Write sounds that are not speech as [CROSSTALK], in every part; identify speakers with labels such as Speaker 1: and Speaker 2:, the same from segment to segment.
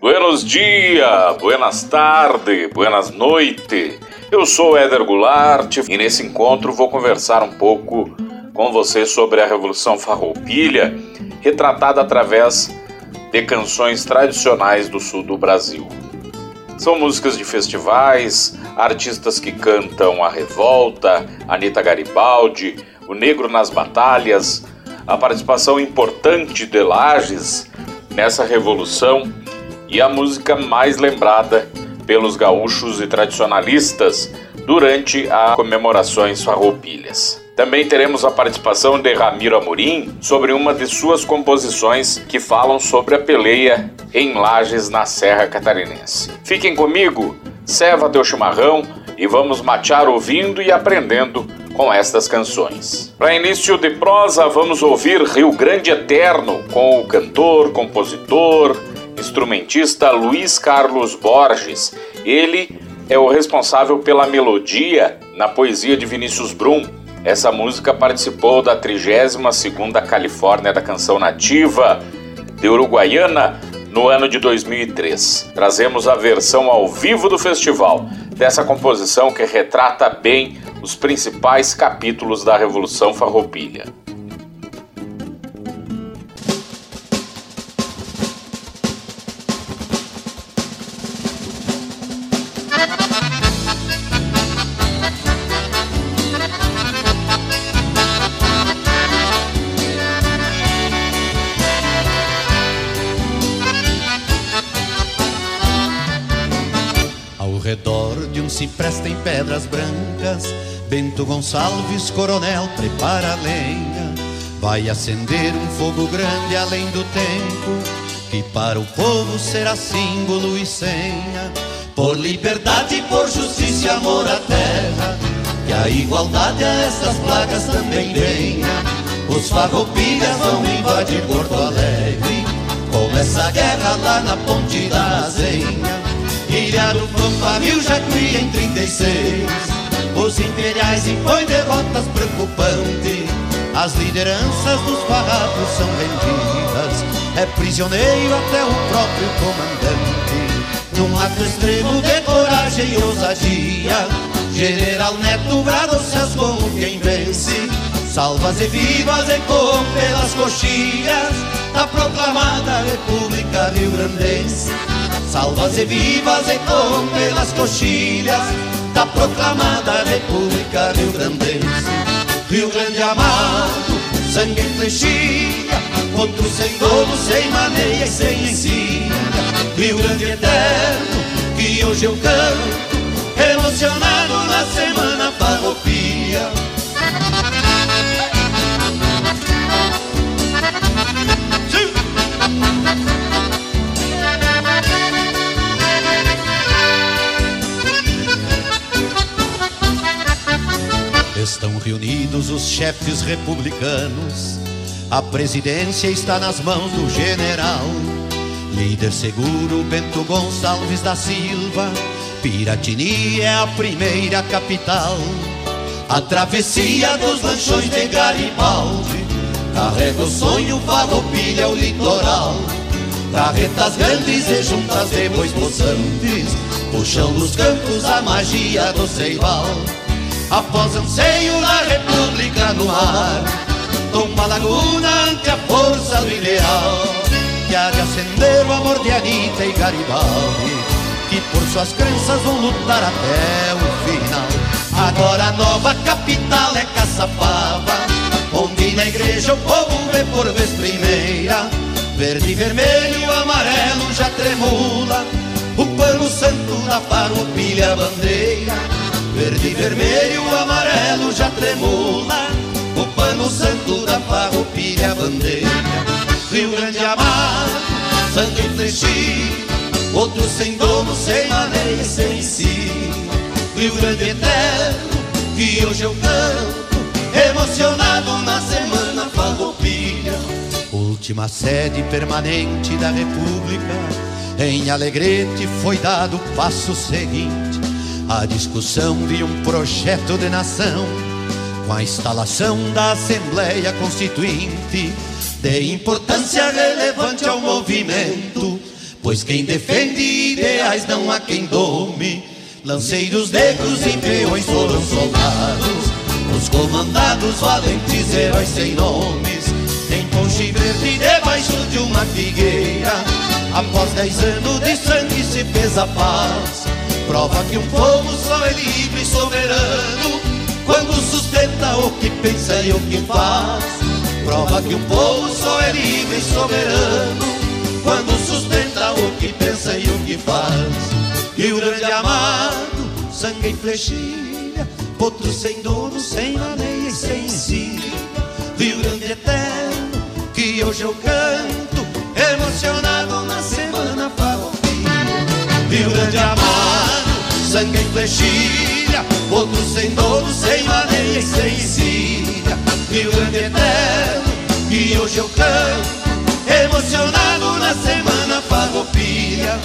Speaker 1: Buenos dias, buenas tardes, buenas noites. Eu sou Éder Goulart e nesse encontro vou conversar um pouco com você sobre a Revolução Farroupilha, retratada através de canções tradicionais do sul do Brasil. São músicas de festivais, artistas que cantam a revolta, Anita Garibaldi, o negro nas batalhas, a participação importante de Lages nessa revolução e a música mais lembrada pelos gaúchos e tradicionalistas durante as comemorações farroupilhas. Também teremos a participação de Ramiro Amorim sobre uma de suas composições que falam sobre a peleia em Lages na Serra Catarinense. Fiquem comigo, serva teu chimarrão e vamos matear ouvindo e aprendendo com estas canções. Para início de prosa, vamos ouvir Rio Grande Eterno com o cantor, compositor, instrumentista Luiz Carlos Borges. Ele é o responsável pela melodia na poesia de Vinícius Brum. Essa música participou da 32ª Califórnia da Canção Nativa de Uruguaiana no ano de 2003. Trazemos a versão ao vivo do festival dessa composição que retrata bem os principais capítulos da Revolução Farroupilha.
Speaker 2: Gonçalves, coronel, prepara a lenha. Vai acender um fogo grande além do tempo, que para o povo será símbolo e senha. Por liberdade, por justiça e amor à terra, que a igualdade a estas plagas também venha. Os farroupilhas vão invadir Porto Alegre, começa a guerra lá na ponte da Azenha. Ilha do Pampa, já cria em 36 Os imperiais impõem derrotas preocupantes As lideranças dos farrapos são vendidas É prisioneiro até o próprio comandante. Num ato extremo de coragem e ousadia General Neto brado se como quem vence. Salvas e vivas ecoam pelas coxilhas Da proclamada República Rio-Grandense Salvas e vivas ecoam pelas coxilhas Da proclamada República Rio Grandense Rio Grande amado, sangue em flechilha Outro sem dono, sem maneia e sem ensina Rio Grande eterno, que hoje eu canto Emocionado na semana farroupia Estão reunidos os chefes republicanos. A presidência está nas mãos do general. Líder seguro Bento Gonçalves da Silva. Piratini é a primeira capital. A travessia dos lanchões de Garibaldi carrega o sonho, farroupilha o litoral. Carretas grandes e juntas de bois possantes puxam dos campos a magia do ceival. Após anseio da república no ar Tomba laguna ante a força do ideal Que há de acender o amor de Anitta e Garibaldi Que por suas crenças vão lutar até o final. Agora a nova capital é Caçapava Onde na igreja o povo vê por vez primeira Verde, vermelho, amarelo já tremula O pano santo da farroupilha bandeira Verde, vermelho, amarelo já tremula. O pano santo da farroupilha bandeira. Rio Grande amado, sangue flechir Outro sem dono, sem maneira e sem si. Rio Grande eterno, que hoje eu canto Emocionado na semana farroupilha Última sede permanente da República. Em Alegrete foi dado o passo seguinte a discussão de um projeto de nação com a instalação da Assembleia Constituinte de importância relevante ao movimento Pois quem defende ideais não há quem dome. Lanceiros negros e peões foram soldados. Os comandados, valentes heróis sem nomes. Em ponche verde debaixo de uma figueira. Após dez anos de sangue se fez a paz. Prova que um povo só é livre e soberano. Quando sustenta o que pensa e o que faz. Prova que um povo só é livre e soberano quando sustenta o que pensa e o que faz. Rio Grande amado, sangue e flechilha, outro sem dono, sem maneia e sem si. Rio Grande eterno, que hoje eu canto, emocionado na. Rio Grande amado, sangue e flechilha, outro sem dono, sem maneia e sem si. Rio Grande eterno, que hoje eu canto, Emocionado na semana farroupilha.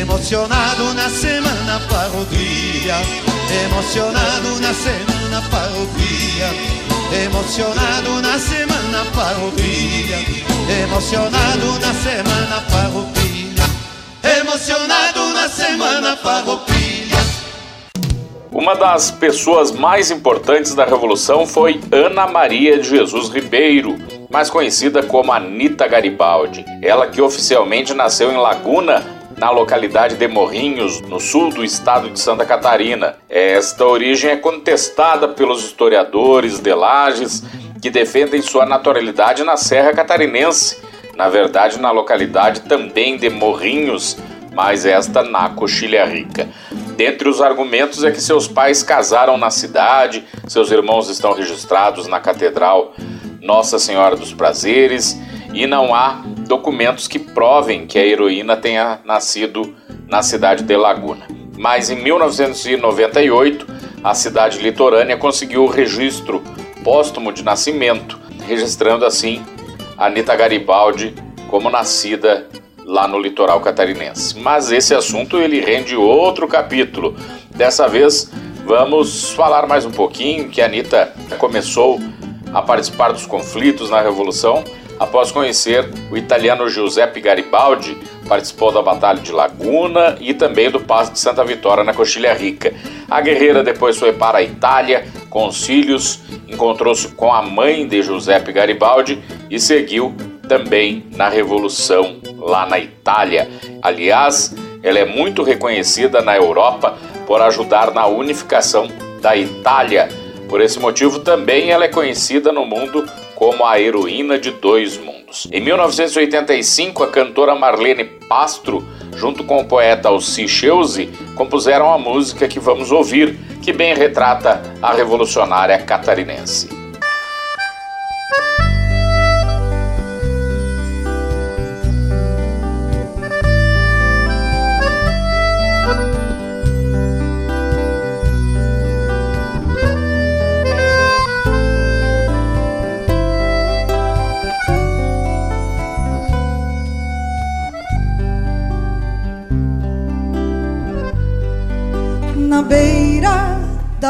Speaker 2: Emocionado na semana farroupilha. Emocionado na semana farroupilha. Emocionado na semana farroupilha. Emocionado na semana farroupilha Emocionado na semana farroupilha
Speaker 1: uma das pessoas mais importantes da Revolução foi Ana Maria de Jesus Ribeiro, mais conhecida como Anita Garibaldi. Ela que oficialmente nasceu em Laguna, na localidade de Morrinhos, no sul do estado de Santa Catarina. Esta origem é contestada pelos historiadores de Lages, que defendem sua naturalidade na Serra Catarinense, na verdade na localidade também de Morrinhos, mas esta na Coxilha Rica. Dentre os argumentos é que seus pais casaram na cidade, seus irmãos estão registrados na Catedral nossa Senhora dos Prazeres e não há documentos que provem que a heroína tenha nascido na cidade de Laguna. Mas em 1998, a cidade litorânea conseguiu o registro póstumo de nascimento, registrando assim Anita Garibaldi como nascida lá no litoral catarinense. Mas esse assunto ele rende outro capítulo. Dessa vez vamos falar mais um pouquinho que a Anitta começou a participar dos conflitos na Revolução. Após conhecer o italiano Giuseppe Garibaldi, participou da Batalha de Laguna e também do Passo de Santa Vitória na Coxilha Rica. A guerreira depois foi para a Itália com os filhos, encontrou-se com a mãe de Giuseppe Garibaldi e seguiu também na Revolução lá na Itália. Aliás, ela é muito reconhecida na Europa por ajudar na unificação da Itália por esse motivo, também ela é conhecida no mundo como a heroína de dois mundos. Em 1985, a cantora Marlene Pastro, junto com o poeta Alci Cheuze, compuseram a música que vamos ouvir, que bem retrata a revolucionária catarinense.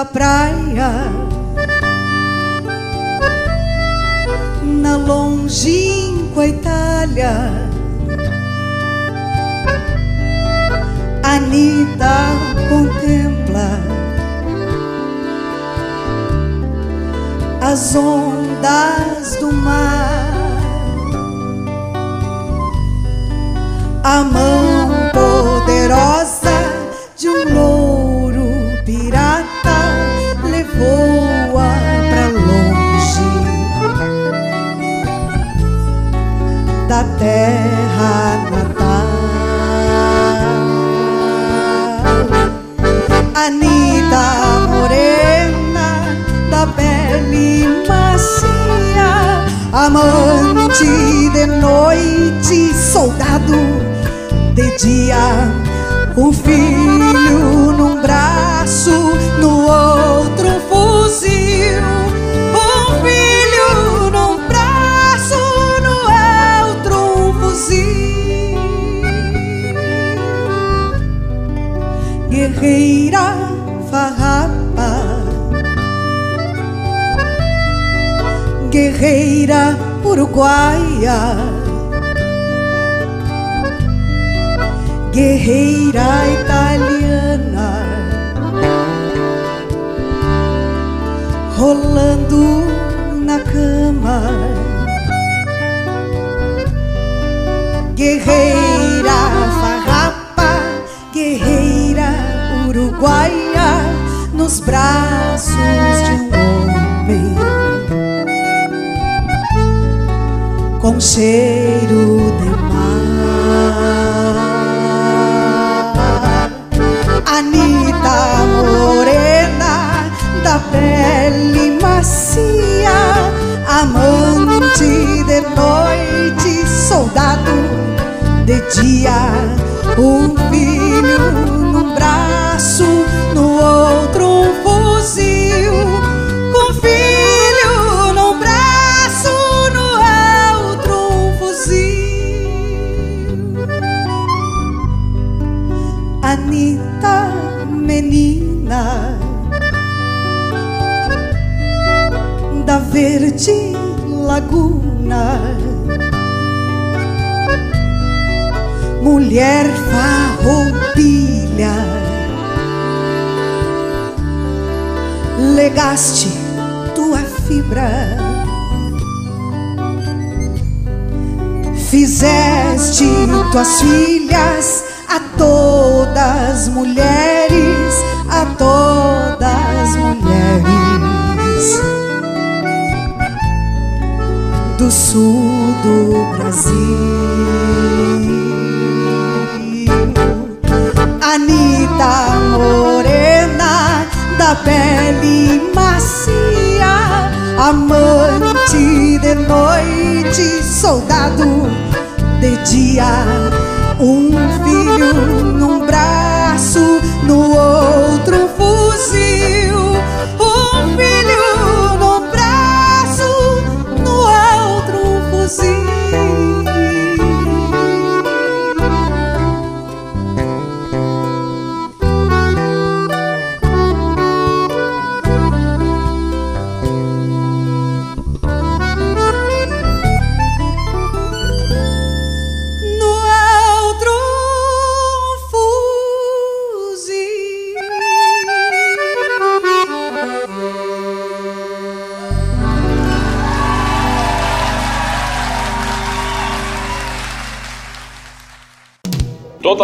Speaker 3: Da praia, na longínqua Itália. Anita contempla as ondas do mar, a mão terra natal. Anita morena da pele macia, amante de noite, soldado de dia. Um filho Guerreira farrapa, guerreira uruguaia. guerreira italiana, rolando na cama. Guerreira farrapa, guerreira uruguaia, nos braços de um homem com cheiro de mar. Anita morena da pele macia, amante de noite, soldado de dia, um filho verde laguna. Mulher farroupilha, legaste tua fibra, fizeste tuas filhas a todas mulheres, a todas mulheres sul do Brasil. Anita morena da pele macia, amante de noite, soldado de dia, um filho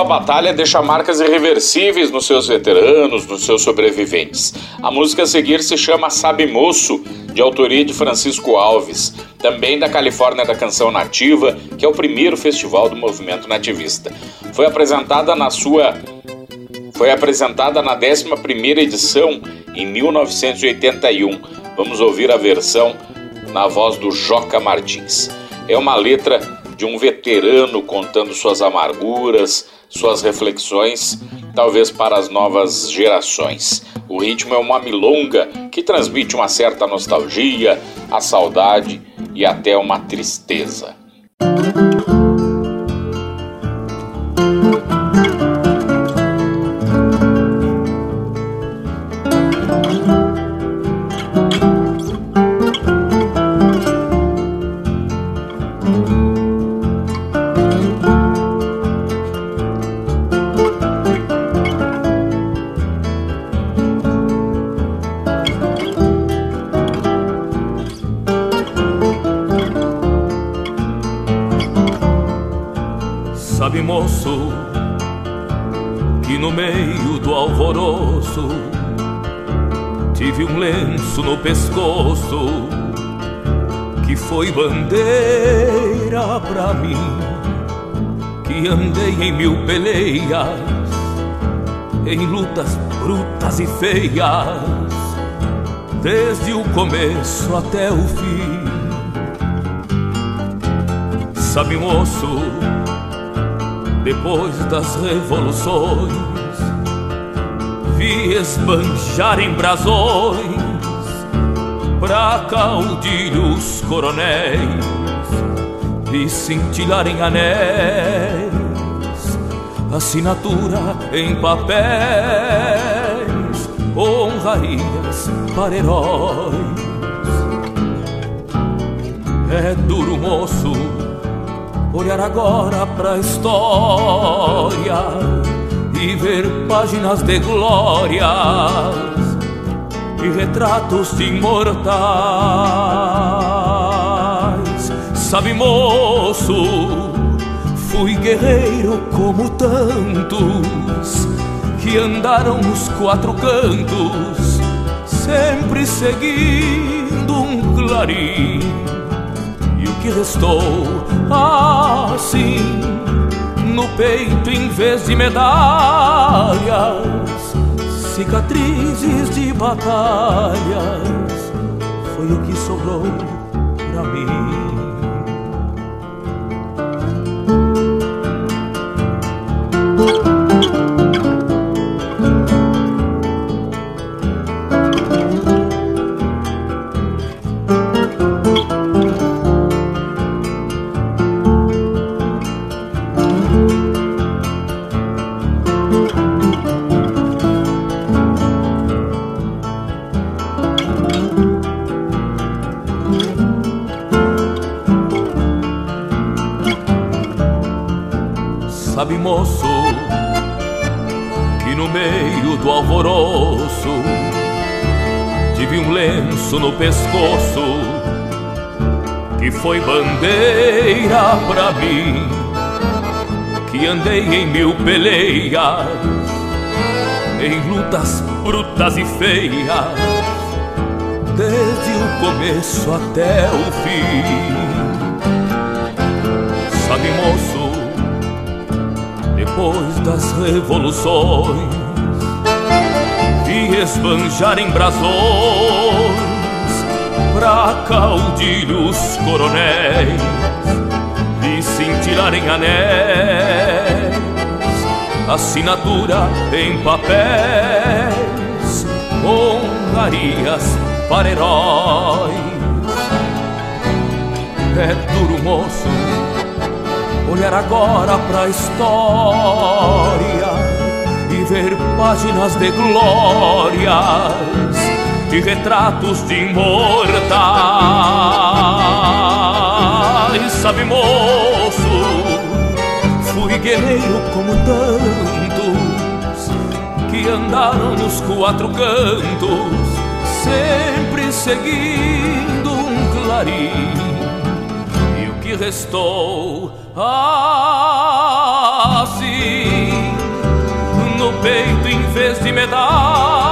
Speaker 1: batalha deixa marcas irreversíveis nos seus veteranos, nos seus sobreviventes. A música a seguir se chama Sabe Moço, de autoria de Francisco Alves, também da Califórnia da Canção Nativa, que é o primeiro festival do movimento nativista. Foi apresentada na sua foi apresentada na 11ª edição em 1981. Vamos ouvir a versão na voz do Joca Martins. É uma letra de um veterano contando suas amarguras, suas reflexões, talvez para as novas gerações. O ritmo é uma milonga que transmite uma certa nostalgia, a saudade e até uma tristeza.
Speaker 4: Pra mim, que andei em mil peleias, em lutas brutas e feias, desde o começo até o fim. Sabe, moço, depois das revoluções, vi esbanjar em brasões pra caudilhos coronéis, vi cintilar em anéis, assinatura em papéis, honrarias para heróis. É duro, moço, olhar agora pra história e ver páginas de glórias e retratos imortais. Sabe, moço, fui guerreiro como tantos que andaram nos quatro cantos, sempre seguindo um clarim. E o que restou assim no peito em vez de medalhas, cicatrizes de batalhas, foi o que sobrou pra mim. Pescoço que foi bandeira pra mim, que andei em mil peleias, em lutas brutas e feias, desde o começo até o fim. Sabe, moço, depois das revoluções, vi esbanjar em brasões pra caudilhos coronéis e cintilarem anéis, assinatura em papéis, hongarias para heróis. É duro, moço, olhar agora pra história e ver páginas de glórias de retratos de imortais. Sabe, moço, fui guerreiro como tantos que andaram nos quatro cantos, sempre seguindo um clarim. E o que restou assim no peito em vez de medalha?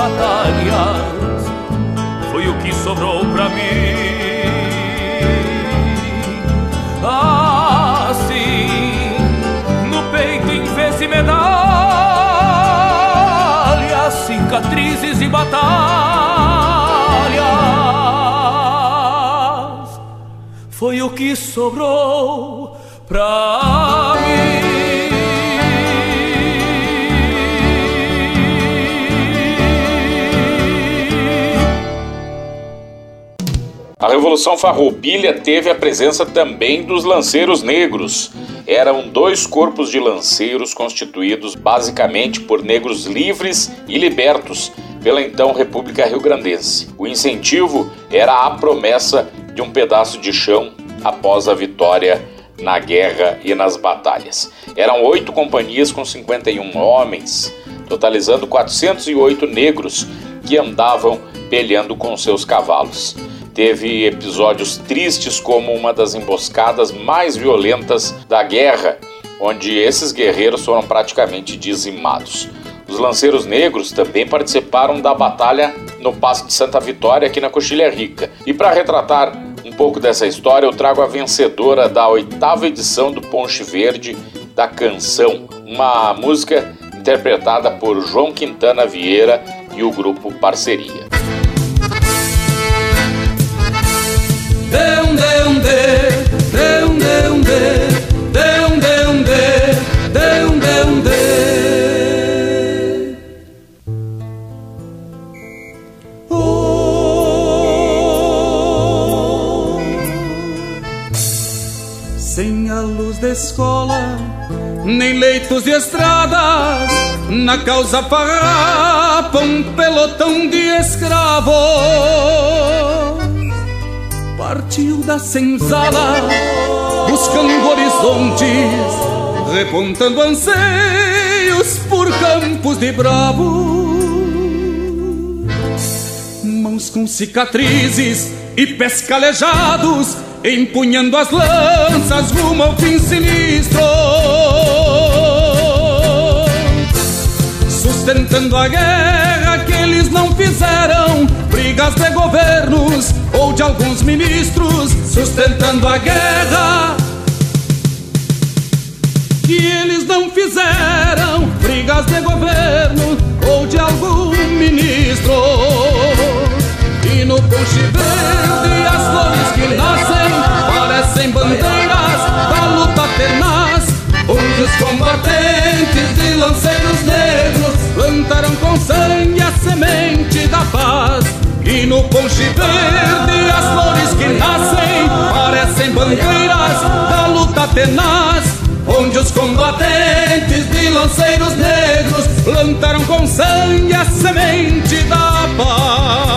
Speaker 4: Batalhas foi o que sobrou pra mim. Assim, no peito em vez de medalhas, cicatrizes e batalhas foi o que sobrou pra mim.
Speaker 1: A Revolução Farroupilha teve a presença também dos lanceiros negros. Eram dois corpos de lanceiros constituídos basicamente por negros livres e libertos pela então República Rio-Grandense. O incentivo era a promessa de um pedaço de chão após a vitória na guerra e nas batalhas. Eram oito companhias com 51 homens, totalizando 408 negros que andavam peleando com seus cavalos teve episódios tristes como uma das emboscadas mais violentas da guerra, onde esses guerreiros foram praticamente dizimados. Os lanceiros negros também participaram da batalha no Passo de Santa Vitória, aqui na Coxilha Rica. E para retratar um pouco dessa história, eu trago a vencedora da oitava edição do Ponche Verde da Canção, uma música interpretada por João Quintana Vieira e o grupo Parceria.
Speaker 5: Escola, nem leitos de estradas, na causa farrapa um pelotão de escravos partiu da senzala, buscando horizontes, repontando anseios por campos de bravo. Mãos com cicatrizes e pés calejados, empunhando as lanças rumo ao fim sinistro. Sustentando a guerra brigas de governos ou de alguns ministros, sustentando a guerra que eles não fizeram, brigas de governo ou de algum ministro. E no ponche verde as flores que nascem parecem bandeiras E no ponche verde as flores que nascem parecem bandeiras da luta tenaz, onde os combatentes de lanceiros negros plantaram com sangue a semente da paz.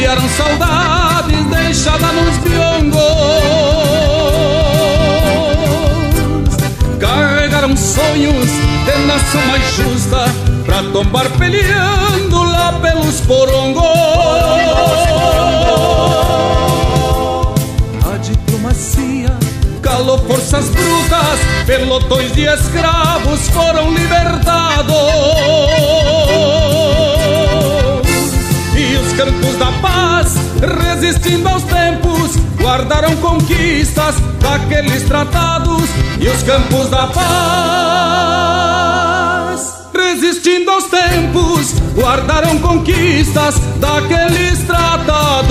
Speaker 5: Tropearam saudades deixadas nos biongos Carregaram sonhos de nação mais justa Pra tombar peleando lá pelos porongos. A diplomacia calou forças brutas Pelotões de escravos foram libertados. E os campos da paz, resistindo aos tempos Guardaram conquistas daqueles tratados E os campos da paz. Resistindo aos tempos, guardaram conquistas daqueles tratados.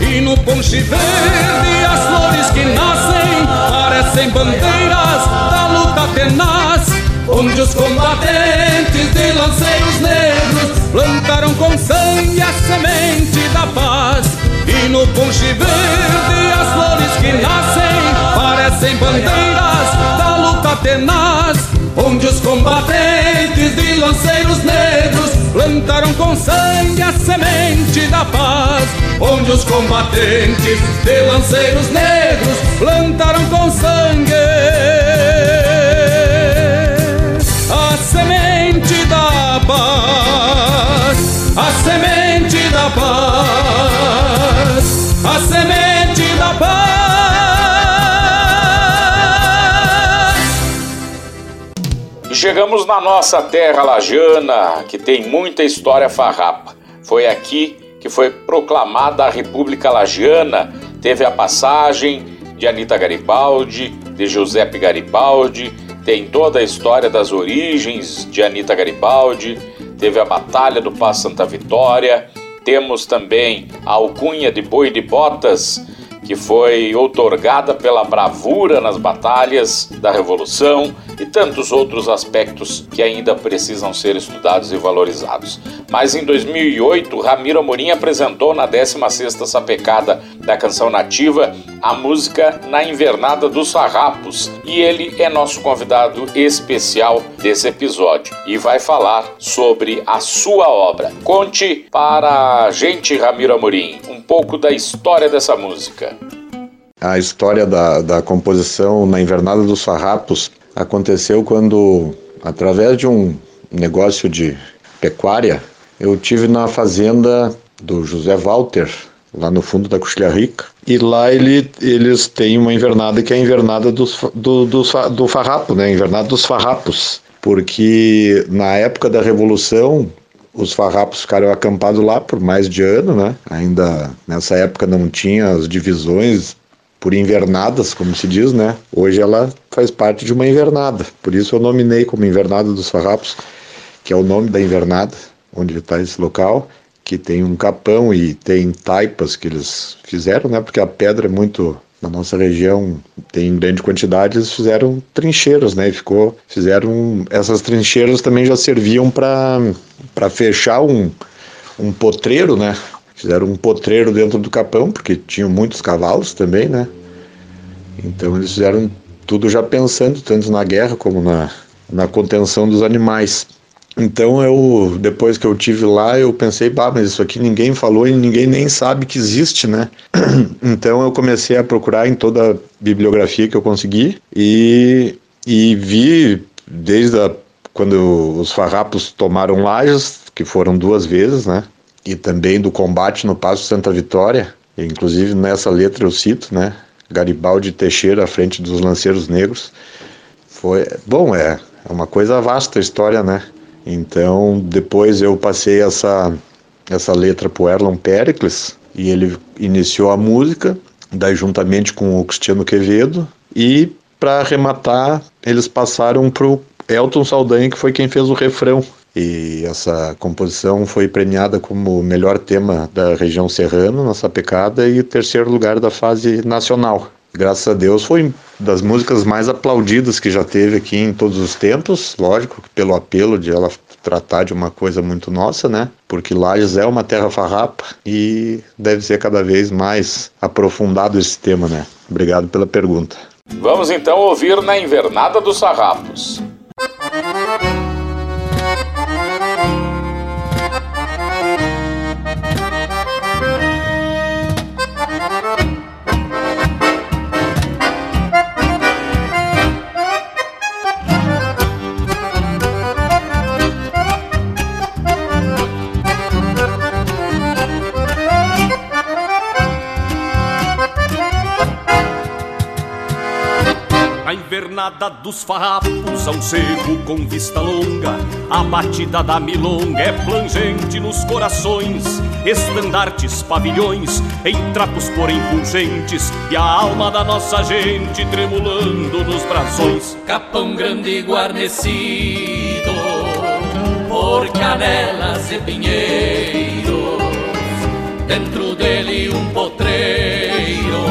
Speaker 5: E no ponche verde as flores que nascem parecem bandeiras da luta tenaz, onde os combatentes de lanceiros negros plantaram com sangue a semente da paz. E no ponche verde as flores que nascem parecem bandeiras da luta tenaz, onde os combatentes de lanceiros negros plantaram com sangue a semente da paz, onde os combatentes de lanceiros negros plantaram com sangue
Speaker 1: chegamos na nossa terra lajana, que tem muita história farrapa. Foi aqui que foi proclamada a República Lagiana, teve a passagem de Anita Garibaldi, de Giuseppe Garibaldi, tem toda a história das origens de Anita Garibaldi, teve a Batalha do Passo Santa Vitória, temos também a alcunha de Boi de Botas, que foi outorgada pela bravura nas batalhas da Revolução e tantos outros aspectos que ainda precisam ser estudados e valorizados. Mas em 2008, Ramiro Amorim apresentou na 16ª sapecada da canção nativa a música Na Invernada dos Farrapos e ele é nosso convidado especial desse episódio e vai falar sobre a sua obra. Conte para a gente, Ramiro Amorim, um pouco da história dessa música.
Speaker 6: A história da, da composição na Invernada dos Farrapos aconteceu quando, através de um negócio de pecuária, eu tive na fazenda do José Walter, lá no fundo da Coxilha Rica, e lá ele, eles têm uma invernada que é a invernada dos, do, do, do farrapo, né? Invernada dos farrapos, porque na época da Revolução os farrapos ficaram acampados lá por mais de ano, né? Ainda nessa época não tinha as divisões por invernadas, como se diz, né? Hoje ela faz parte de uma invernada. Por isso eu nominei como Invernada dos Farrapos, que é o nome da invernada, onde está esse local, que tem um capão e tem taipas que eles fizeram, né? Porque a pedra é muito na nossa região tem grande quantidade, eles fizeram trincheiras, né? ficou, fizeram essas trincheiras também já serviam para para fechar um, um potreiro, né? Fizeram um potreiro dentro do capão, porque tinham muitos cavalos também, né? Então eles fizeram tudo já pensando tanto na guerra como na, na contenção dos animais. Então eu, depois que eu tive lá, eu pensei, bah, mas isso aqui ninguém falou e ninguém nem sabe que existe, né? [CLEARS THROAT] Então eu comecei a procurar em toda a bibliografia que eu consegui e, e vi desde a, quando os farrapos tomaram Lages, que foram duas vezes, né? E também do combate no Passo Santa Vitória, inclusive nessa letra eu cito, né? Garibaldi Teixeira à frente dos lanceiros negros. Foi, bom, é, é uma coisa vasta a história, né? Então, depois eu passei essa, essa letra para o Erlon Pericles e ele iniciou a música, daí juntamente com o Cristiano Quevedo, e para arrematar, eles passaram para o Elton Saldanha, que foi quem fez o refrão. E essa composição foi premiada como melhor tema da região serrana, na Sapecada, e terceiro lugar da fase nacional graças a Deus, foi das músicas mais aplaudidas que já teve aqui em todos os tempos, lógico, pelo apelo de ela tratar de uma coisa muito nossa, né? Porque Lages é uma terra farrapa e deve ser cada vez mais aprofundado esse tema, né? Obrigado pela pergunta.
Speaker 1: Vamos então ouvir na Invernada dos Sarrapos.
Speaker 7: Invernada dos farrapos um seco com vista longa. A batida da milonga é plangente nos corações, estandartes, pavilhões, em trapos porém pungentes, e a alma da nossa gente tremulando nos brações.
Speaker 8: Capão grande guarnecido por canelas e pinheiros, dentro dele um potreiro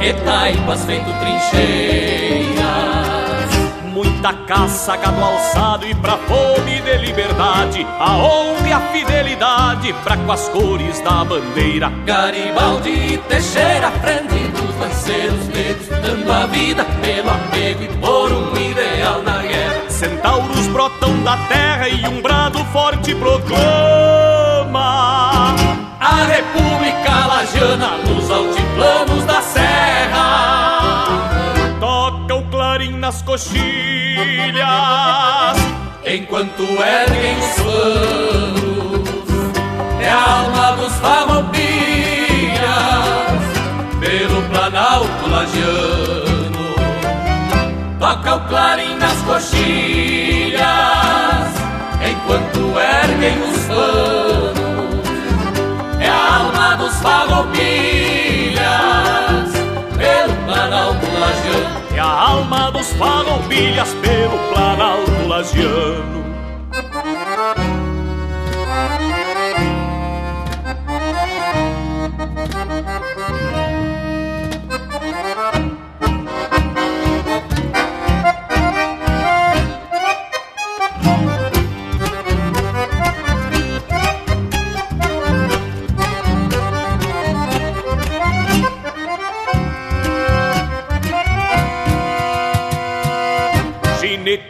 Speaker 8: e taipas feito trincheiras.
Speaker 7: Muita caça, gado alçado e pra fome de liberdade, a honra e a fidelidade pra com as cores da bandeira.
Speaker 8: Garibaldi e Teixeira, frente dos lanceiros negros, dando a vida pelo apego e por um ideal na guerra.
Speaker 7: Centauros brotam da terra e um brado forte proclama
Speaker 8: a República Lagiana nos altiplanos da serra.
Speaker 7: Nas coxilhas,
Speaker 8: enquanto erguem os planos. É a alma dos farroupilhas, pelo Planalto Lagiano. Toca o clarim nas coxilhas, enquanto erguem os planos alma dos farroupilhas
Speaker 7: alma dos farroupilhas pelo Planalto Lagiano.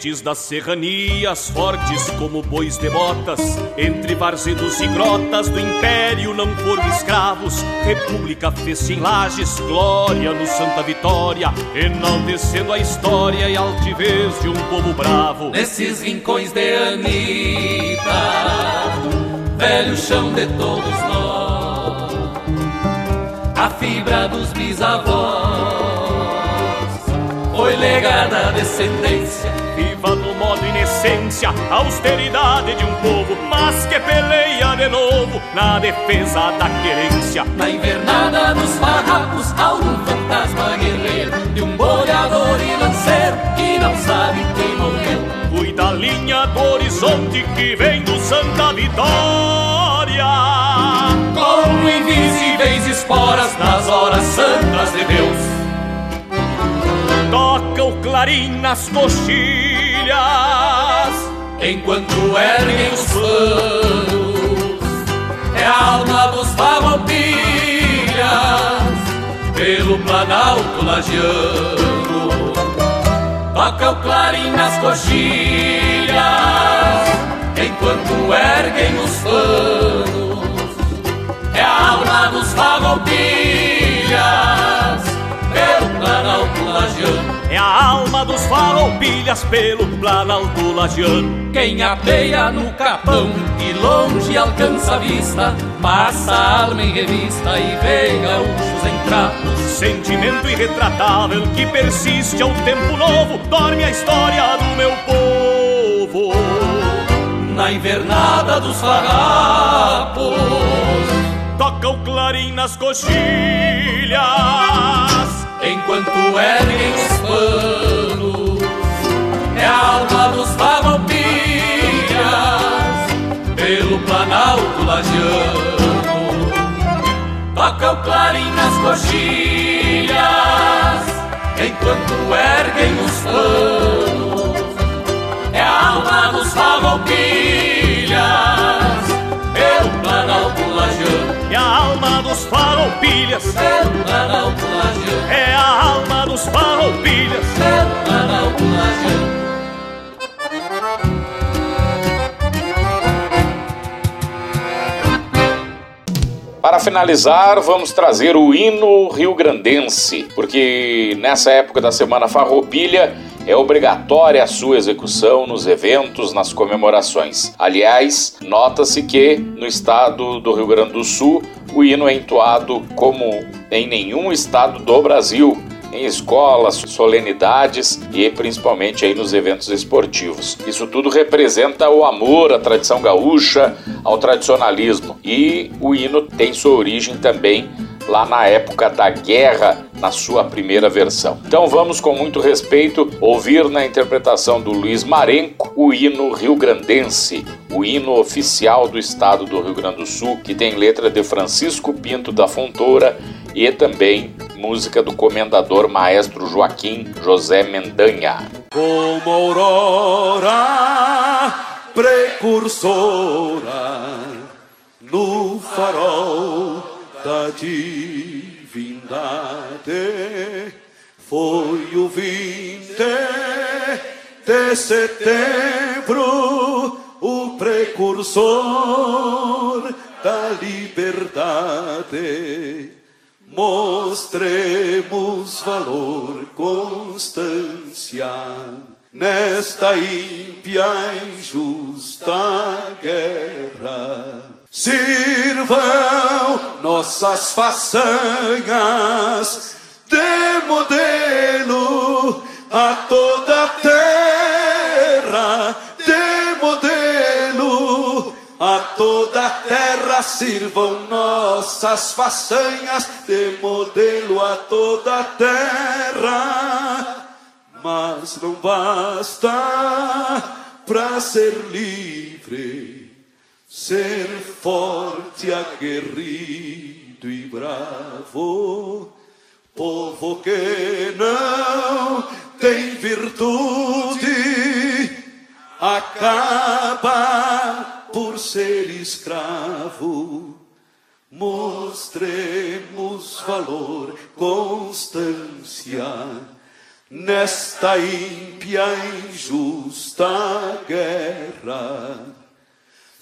Speaker 7: Das serranias, fortes como bois de botas, entre varzedos e grotas do império não foram escravos. República fez-se em lajes, glória no Santa Vitória, enaltecendo a história e altivez de um povo bravo.
Speaker 8: Nesses rincões de Anitta, velho chão de todos nós, a fibra dos bisavós foi legada à descendência.
Speaker 7: Viva no modo in essência, a austeridade de um povo, mas que peleia de novo na defesa da querência.
Speaker 8: Na invernada dos farrapos, há um fantasma guerreiro, de um boleador e lanceiro que não sabe quem morreu.
Speaker 7: Cuida a linha do horizonte que vem do Santa Vitória.
Speaker 8: Como invisível férteis esporas nas horas santas de Deus.
Speaker 4: Clarim nas coxilhas,
Speaker 8: enquanto erguem os panos, é a alma dos farroupilhas, pelo planalto lagiano. Toca o clarim nas coxilhas, enquanto erguem os panos, é a alma dos farroupilhas
Speaker 4: É a alma dos farroupilhas pelo planalto lagiano.
Speaker 8: Quem apeia no capão e longe alcança a vista, passa a alma em revista e vê gaúchos em trapos.
Speaker 4: Sentimento irretratável que persiste ao tempo novo, dorme a história do meu povo.
Speaker 8: Na invernada dos farrapos,
Speaker 4: toca o clarim nas coxilhas
Speaker 8: enquanto erguem os É a alma dos farroupilhas pelo planalto lagiano. Toca o clarim nas coxilhas enquanto erguem os panos. É a alma dos farroupilhas
Speaker 4: dos farroupilhas. É a alma dos farroupilhas.
Speaker 1: Para finalizar, vamos trazer o hino rio-grandense, porque nessa época da Semana Farroupilha é obrigatória a sua execução nos eventos, nas comemorações. Aliás, nota-se que no estado do Rio Grande do Sul o hino é entoado como em nenhum estado do Brasil em escolas, solenidades e principalmente aí nos eventos esportivos. Isso tudo representa o amor à tradição gaúcha, ao tradicionalismo. E o hino tem sua origem também lá na época da guerra, na sua primeira versão. Então vamos com muito respeito ouvir na interpretação do Luiz Marenco o hino rio-grandense, o hino oficial do estado do Rio Grande do Sul, que tem letra de Francisco Pinto da Fontoura e também música do comendador maestro Joaquim José Mendanha.
Speaker 9: Como aurora precursora no farol da divindade foi o 20 de setembro, o precursor da liberdade. Mostremos valor, constância nesta ímpia injusta guerra Sirvam nossas façanhas de modelo a toda a terra, de modelo a toda a terra. Sirvam nossas façanhas de modelo a toda a terra. Mas não basta para ser livre Ser forte, aguerrido e bravo, povo que não tem virtude, acaba por ser escravo. Mostremos valor, constância nesta ímpia injusta guerra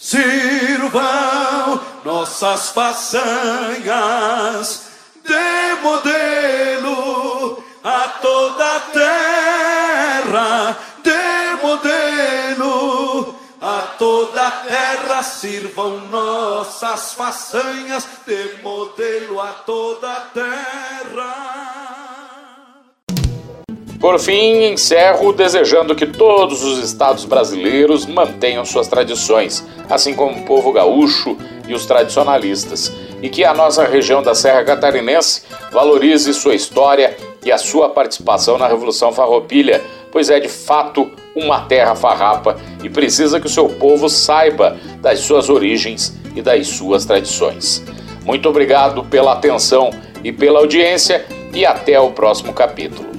Speaker 9: Sirvam nossas façanhas de modelo a toda a terra, de modelo a toda a terra. Sirvam nossas façanhas de modelo a toda a terra.
Speaker 1: Por fim, encerro desejando que todos os estados brasileiros mantenham suas tradições, assim como o povo gaúcho e os tradicionalistas, e que a nossa região da Serra Catarinense valorize sua história e a sua participação na Revolução Farroupilha, pois é de fato uma terra farrapa e precisa que o seu povo saiba das suas origens e das suas tradições. Muito obrigado pela atenção e pela audiência e até o próximo capítulo.